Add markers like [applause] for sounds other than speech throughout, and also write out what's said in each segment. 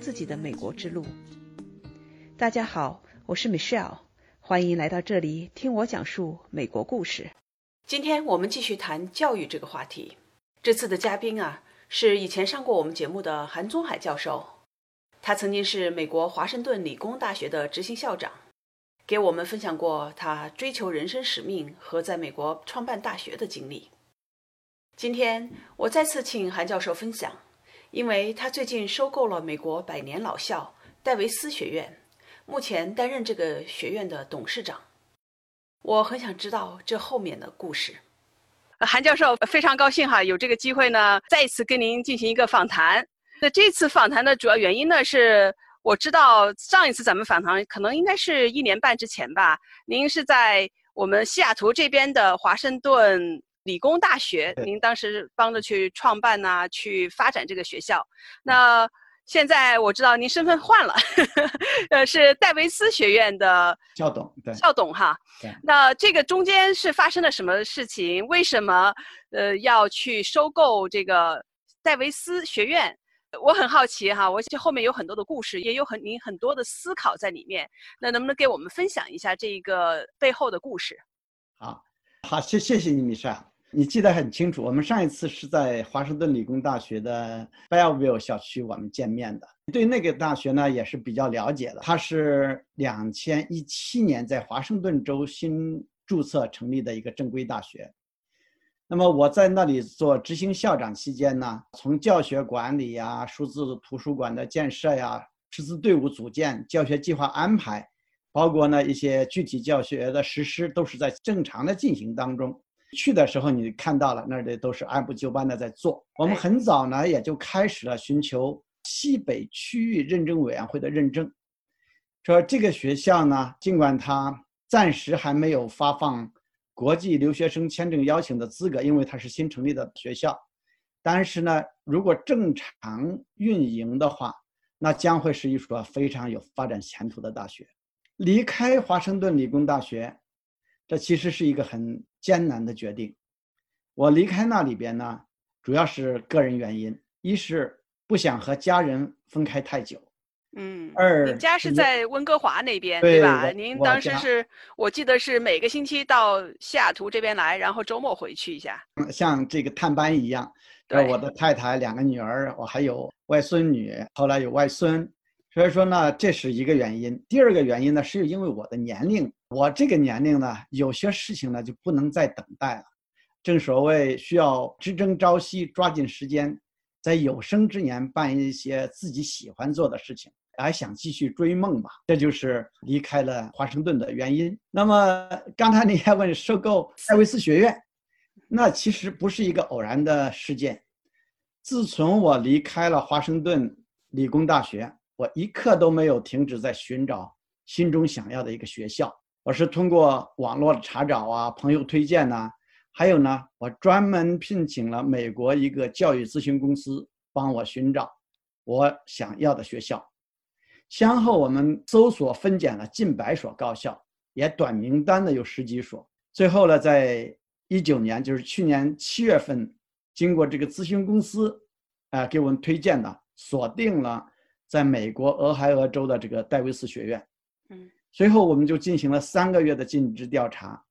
自己的美国之路。大家好，我是 Michelle，欢迎来到这里听我讲述美国故事。今天我们继续谈教育这个话题。这次的嘉宾啊，是以前上过我们节目的韩宗海教授，他曾经是美国华盛顿理工大学的执行校长，给我们分享过他追求人生使命和在美国创办大学的经历。今天我再次请韩教授分享，因为他最近收购了美国百年老校戴维斯学院，目前担任这个学院的董事长。我很想知道这后面的故事。韩教授非常高兴哈，有这个机会呢，再一次跟您进行一个访谈。那这次访谈的主要原因呢，是我知道上一次咱们访谈可能应该是一年半之前吧，您是在我们西雅图这边的华盛顿。理工大学，您当时帮着去创办呐，去发展这个学校。那现在我知道您身份换了，[laughs] 呃，是戴维斯学院的校董，对，校董哈。那这个中间是发生了什么事情？为什么呃要去收购这个戴维斯学院？我很好奇哈，我这后面有很多的故事，也有很您很多的思考在里面。那能不能给我们分享一下这个背后的故事？好，好，谢谢谢你，米莎。你记得很清楚，我们上一次是在华盛顿理工大学的 Bellevue 校区我们见面的。对那个大学呢也是比较了解的。它是两千一七年在华盛顿州新注册成立的一个正规大学。那么我在那里做执行校长期间呢，从教学管理呀、数字图书馆的建设呀、师资队伍组建、教学计划安排，包括呢一些具体教学的实施，都是在正常的进行当中。去的时候，你看到了那儿的都是按部就班的在做。我们很早呢，也就开始了寻求西北区域认证委员会的认证。说这个学校呢，尽管它暂时还没有发放国际留学生签证邀请的资格，因为它是新成立的学校，但是呢，如果正常运营的话，那将会是一所非常有发展前途的大学。离开华盛顿理工大学。这其实是一个很艰难的决定。我离开那里边呢，主要是个人原因，一是不想和家人分开太久，嗯，二您家是在温哥华那边对吧？您当时是我记得是每个星期到西雅图这边来，然后周末回去一下，像这个探班一样。对，我的太太两个女儿，我还有外孙女，后来有外孙。所以说呢，这是一个原因。第二个原因呢，是因为我的年龄，我这个年龄呢，有些事情呢就不能再等待了。正所谓需要只争朝夕，抓紧时间，在有生之年办一些自己喜欢做的事情，还想继续追梦吧。这就是离开了华盛顿的原因。那么刚才你还问收购戴维斯学院，那其实不是一个偶然的事件。自从我离开了华盛顿理工大学。我一刻都没有停止在寻找心中想要的一个学校。我是通过网络查找啊，朋友推荐呐，还有呢，我专门聘请了美国一个教育咨询公司帮我寻找我想要的学校。先后我们搜索分拣了近百所高校，也短名单的有十几所。最后呢，在一九年，就是去年七月份，经过这个咨询公司，啊，给我们推荐的，锁定了。在美国俄亥俄州的这个戴维斯学院，嗯，随后我们就进行了三个月的尽职调查，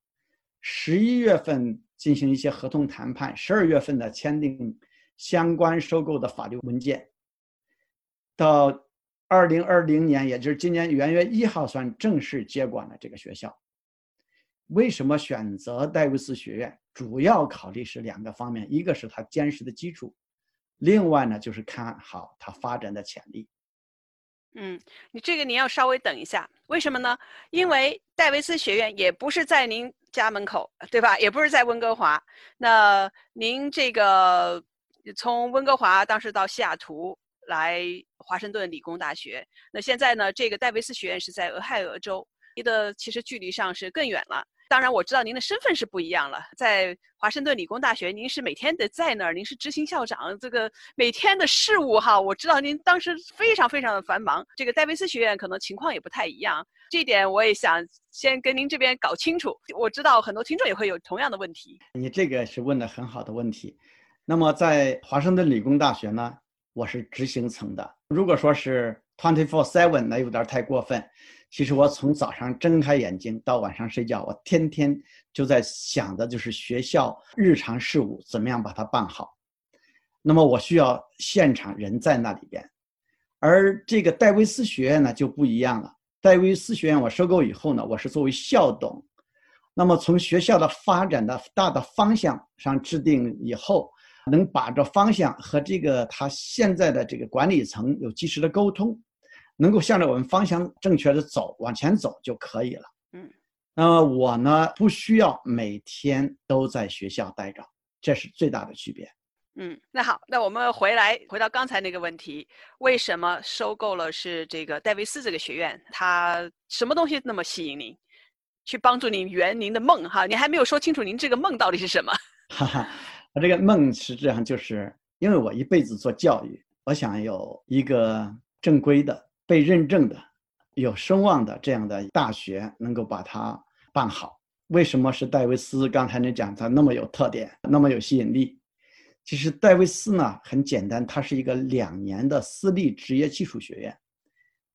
十一月份进行一些合同谈判，十二月份呢签订相关收购的法律文件，到二零二零年，也就是今年元月一号算正式接管了这个学校。为什么选择戴维斯学院？主要考虑是两个方面，一个是它坚实的基础，另外呢就是看好它发展的潜力。嗯，你这个您要稍微等一下，为什么呢？因为戴维斯学院也不是在您家门口，对吧？也不是在温哥华。那您这个从温哥华当时到西雅图来华盛顿理工大学，那现在呢，这个戴维斯学院是在俄亥俄州，离的其实距离上是更远了。当然，我知道您的身份是不一样了。在华盛顿理工大学，您是每天得在那儿，您是执行校长，这个每天的事务哈，我知道您当时非常非常的繁忙。这个戴维斯学院可能情况也不太一样，这一点我也想先跟您这边搞清楚。我知道很多听众也会有同样的问题。你这个是问的很好的问题。那么在华盛顿理工大学呢，我是执行层的，如果说是 twenty four seven，那有点太过分。其实我从早上睁开眼睛到晚上睡觉，我天天就在想的就是学校日常事务怎么样把它办好。那么我需要现场人在那里边，而这个戴维斯学院呢就不一样了。戴维斯学院我收购以后呢，我是作为校董，那么从学校的发展的大的方向上制定以后，能把这方向和这个他现在的这个管理层有及时的沟通。能够向着我们方向正确的走，往前走就可以了。嗯，那么我呢，不需要每天都在学校待着，这是最大的区别。嗯，那好，那我们回来回到刚才那个问题，为什么收购了是这个戴维斯这个学院？它什么东西那么吸引您，去帮助您圆您的梦？哈，你还没有说清楚您这个梦到底是什么？哈哈，我这个梦实际上就是因为我一辈子做教育，我想有一个正规的。被认证的、有声望的这样的大学能够把它办好。为什么是戴维斯？刚才你讲它那么有特点，那么有吸引力。其实戴维斯呢很简单，它是一个两年的私立职业技术学院，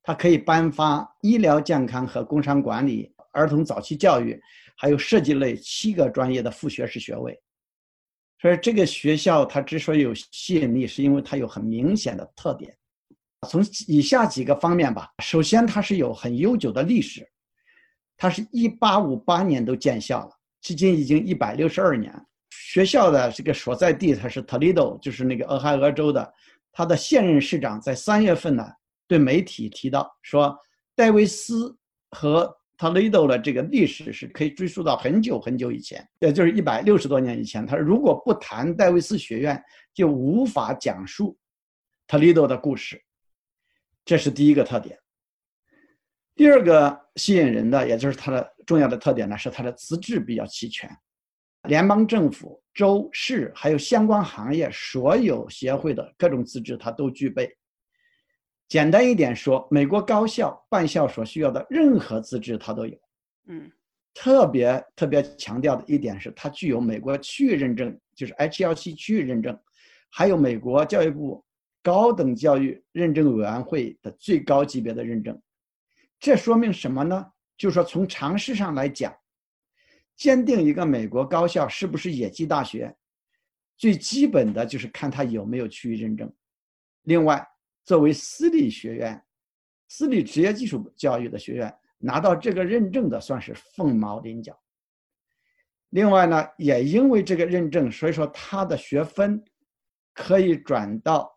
它可以颁发医疗健康和工商管理、儿童早期教育，还有设计类七个专业的副学士学位。所以这个学校它之所以有吸引力，是因为它有很明显的特点。从以下几个方面吧。首先，它是有很悠久的历史，它是一八五八年都建校了，至今已经一百六十二年。学校的这个所在地它是 Toledo，就是那个俄亥俄州的。他的现任市长在三月份呢，对媒体提到说，戴维斯和 Toledo 的这个历史是可以追溯到很久很久以前，也就是一百六十多年以前。他，如果不谈戴维斯学院，就无法讲述 Toledo 的故事。这是第一个特点。第二个吸引人的，也就是它的重要的特点呢，是它的资质比较齐全，联邦政府、州市还有相关行业所有协会的各种资质它都具备。简单一点说，美国高校办校所需要的任何资质它都有。嗯，特别特别强调的一点是，它具有美国区域认证，就是 HLC 区域认证，还有美国教育部。高等教育认证委员会的最高级别的认证，这说明什么呢？就是说，从常识上来讲，鉴定一个美国高校是不是野鸡大学，最基本的就是看它有没有区域认证。另外，作为私立学院、私立职业技术教育的学院，拿到这个认证的算是凤毛麟角。另外呢，也因为这个认证，所以说它的学分可以转到。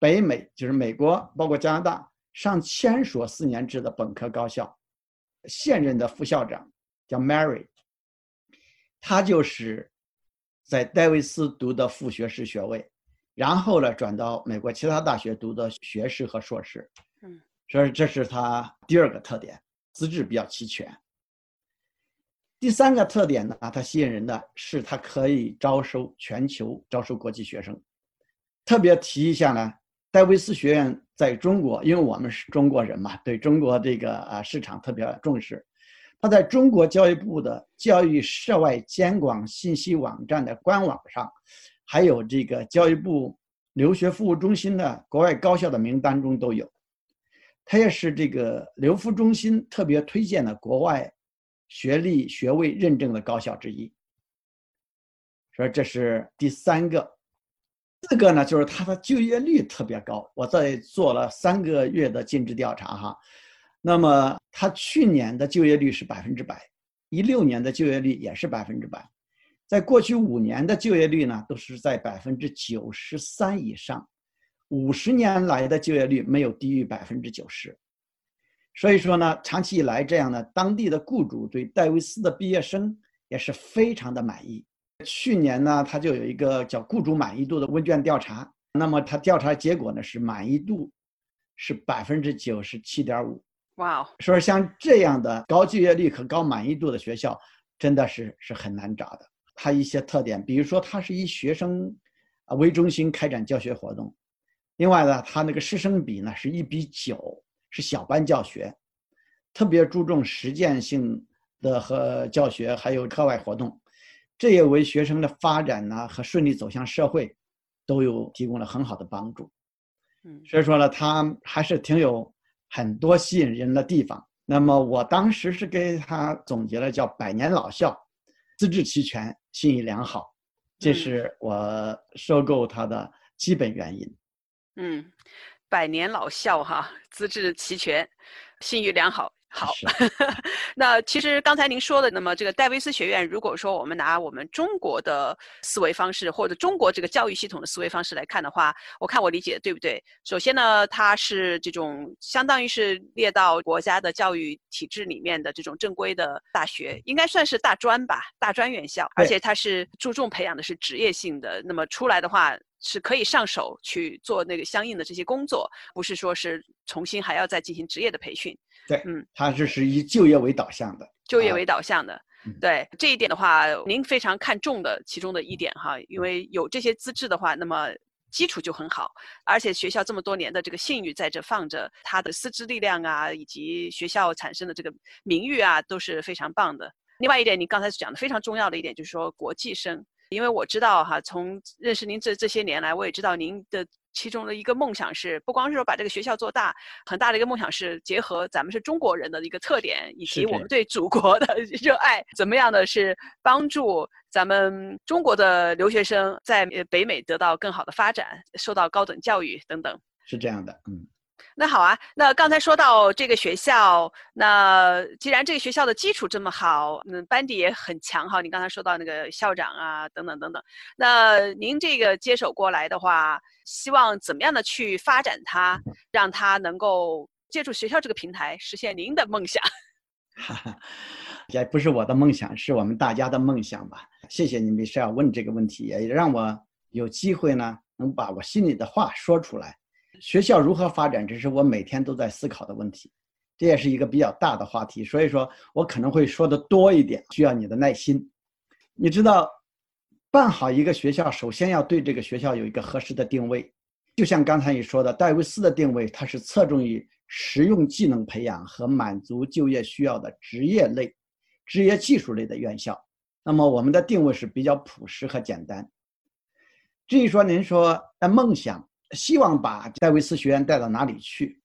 北美就是美国，包括加拿大上千所四年制的本科高校，现任的副校长叫 Mary，他就是在戴维斯读的副学士学位，然后呢转到美国其他大学读的学士和硕士。嗯，所以这是他第二个特点，资质比较齐全。第三个特点呢，它吸引人的是它可以招收全球招收国际学生，特别提一下呢。戴维斯学院在中国，因为我们是中国人嘛，对中国这个啊市场特别重视。他在中国教育部的教育涉外监管信息网站的官网上，还有这个教育部留学服务中心的国外高校的名单中都有。他也是这个留服中心特别推荐的国外学历学位认证的高校之一。说这是第三个。四个呢，就是它的就业率特别高。我在做了三个月的尽职调查哈，那么它去年的就业率是百分之百，一六年的就业率也是百分之百，在过去五年的就业率呢都是在百分之九十三以上，五十年来的就业率没有低于百分之九十，所以说呢，长期以来这样的当地的雇主对戴维斯的毕业生也是非常的满意。去年呢，他就有一个叫雇主满意度的问卷调查，那么他调查结果呢是满意度是百分之九十七点五。哇哦！说像这样的高就业率和高满意度的学校，真的是是很难找的。它一些特点，比如说它是以学生啊为中心开展教学活动，另外呢，它那个师生比呢是一比九，是小班教学，特别注重实践性的和教学，还有课外活动。这也为学生的发展呢和顺利走向社会，都有提供了很好的帮助。嗯，所以说呢，它还是挺有很多吸引人的地方。那么我当时是给他总结了叫“百年老校，资质齐全，信誉良好”，这是我收购它的基本原因。嗯，百年老校哈，资质齐全，信誉良好。好，[laughs] 那其实刚才您说的，那么这个戴维斯学院，如果说我们拿我们中国的思维方式，或者中国这个教育系统的思维方式来看的话，我看我理解对不对？首先呢，它是这种相当于是列到国家的教育体制里面的这种正规的大学，应该算是大专吧，大专院校，而且它是注重培养的是职业性的，那么出来的话。是可以上手去做那个相应的这些工作，不是说是重新还要再进行职业的培训。对，嗯，它是是以就业为导向的，就业为导向的。对这一点的话，您非常看重的其中的一点哈，因为有这些资质的话，那么基础就很好，而且学校这么多年的这个信誉在这放着，它的师资力量啊，以及学校产生的这个名誉啊，都是非常棒的。另外一点，您刚才讲的非常重要的一点就是说国际生。因为我知道哈，从认识您这这些年来，我也知道您的其中的一个梦想是，不光是说把这个学校做大，很大的一个梦想是结合咱们是中国人的一个特点，以及我们对祖国的热爱，怎么样的是帮助咱们中国的留学生在北美得到更好的发展，受到高等教育等等。是这样的，嗯。那好啊，那刚才说到这个学校，那既然这个学校的基础这么好，嗯，班底也很强哈。你刚才说到那个校长啊，等等等等，那您这个接手过来的话，希望怎么样的去发展它，让它能够借助学校这个平台实现您的梦想？哈哈，也不是我的梦想，是我们大家的梦想吧。谢谢你，没事要问这个问题，也让我有机会呢，能把我心里的话说出来。学校如何发展，这是我每天都在思考的问题，这也是一个比较大的话题，所以说我可能会说的多一点，需要你的耐心。你知道，办好一个学校，首先要对这个学校有一个合适的定位。就像刚才你说的，戴维斯的定位，它是侧重于实用技能培养和满足就业需要的职业类、职业技术类的院校。那么我们的定位是比较朴实和简单。至于说您说的梦想。希望把戴维斯学院带到哪里去？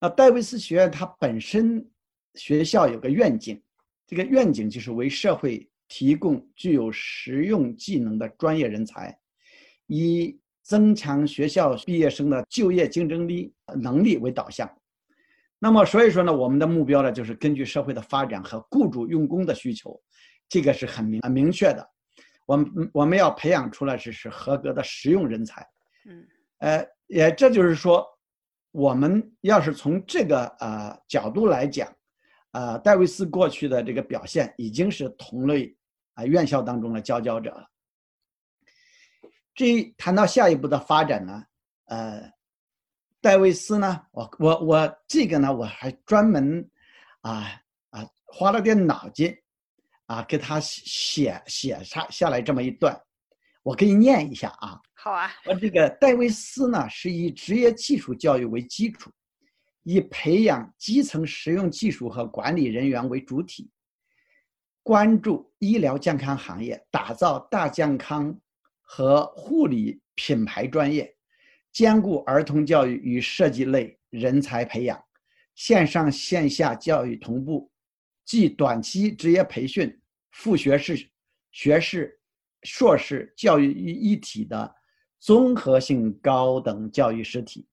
那戴维斯学院它本身学校有个愿景，这个愿景就是为社会提供具有实用技能的专业人才，以增强学校毕业生的就业竞争力能力为导向。那么，所以说呢，我们的目标呢，就是根据社会的发展和雇主用工的需求，这个是很明很明确的。我们我们要培养出来是是合格的实用人才。嗯，呃，也这就是说，我们要是从这个呃角度来讲，呃，戴维斯过去的这个表现已经是同类啊院校当中的佼佼者了。至于谈到下一步的发展呢，呃，戴维斯呢，我我我这个呢，我还专门啊啊花了点脑筋啊给他写写下下来这么一段。我给你念一下啊，好啊。我这个戴维斯呢，是以职业技术教育为基础，以培养基层实用技术和管理人员为主体，关注医疗健康行业，打造大健康和护理品牌专业，兼顾儿童教育与设计类人才培养，线上线下教育同步，即短期职业培训、副学士、学士。硕士教育一体的综合性高等教育实体，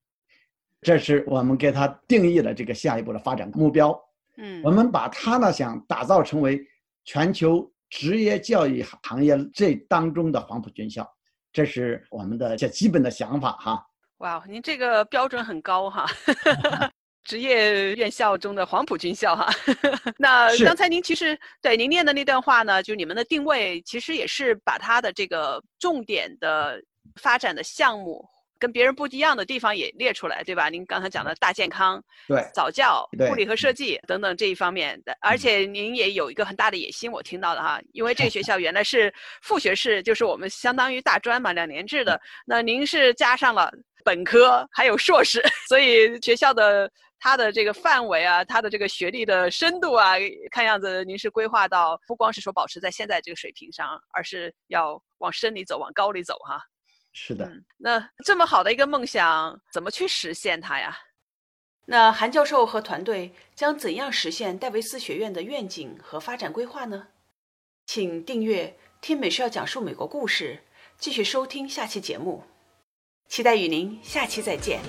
这是我们给它定义的这个下一步的发展目标。嗯，我们把它呢想打造成为全球职业教育行业这当中的黄埔军校，这是我们的这基本的想法哈。哇，您这个标准很高哈。[laughs] 职业院校中的黄埔军校哈，[laughs] 那刚才您其实对您念的那段话呢，就你们的定位其实也是把它的这个重点的发展的项目跟别人不一样的地方也列出来，对吧？您刚才讲的大健康、对早教、护理和设计等等这一方面的，而且您也有一个很大的野心，我听到了哈，因为这个 [laughs] 学校原来是副学士，就是我们相当于大专嘛，两年制的，那您是加上了本科还有硕士，[laughs] 所以学校的。它的这个范围啊，他的这个学历的深度啊，看样子您是规划到不光是说保持在现在这个水平上，而是要往深里走，往高里走哈。是的。嗯，那这么好的一个梦想，怎么去实现它呀？那韩教授和团队将怎样实现戴维斯学院的愿景和发展规划呢？请订阅听美少讲述美国故事，继续收听下期节目。期待与您下期再见。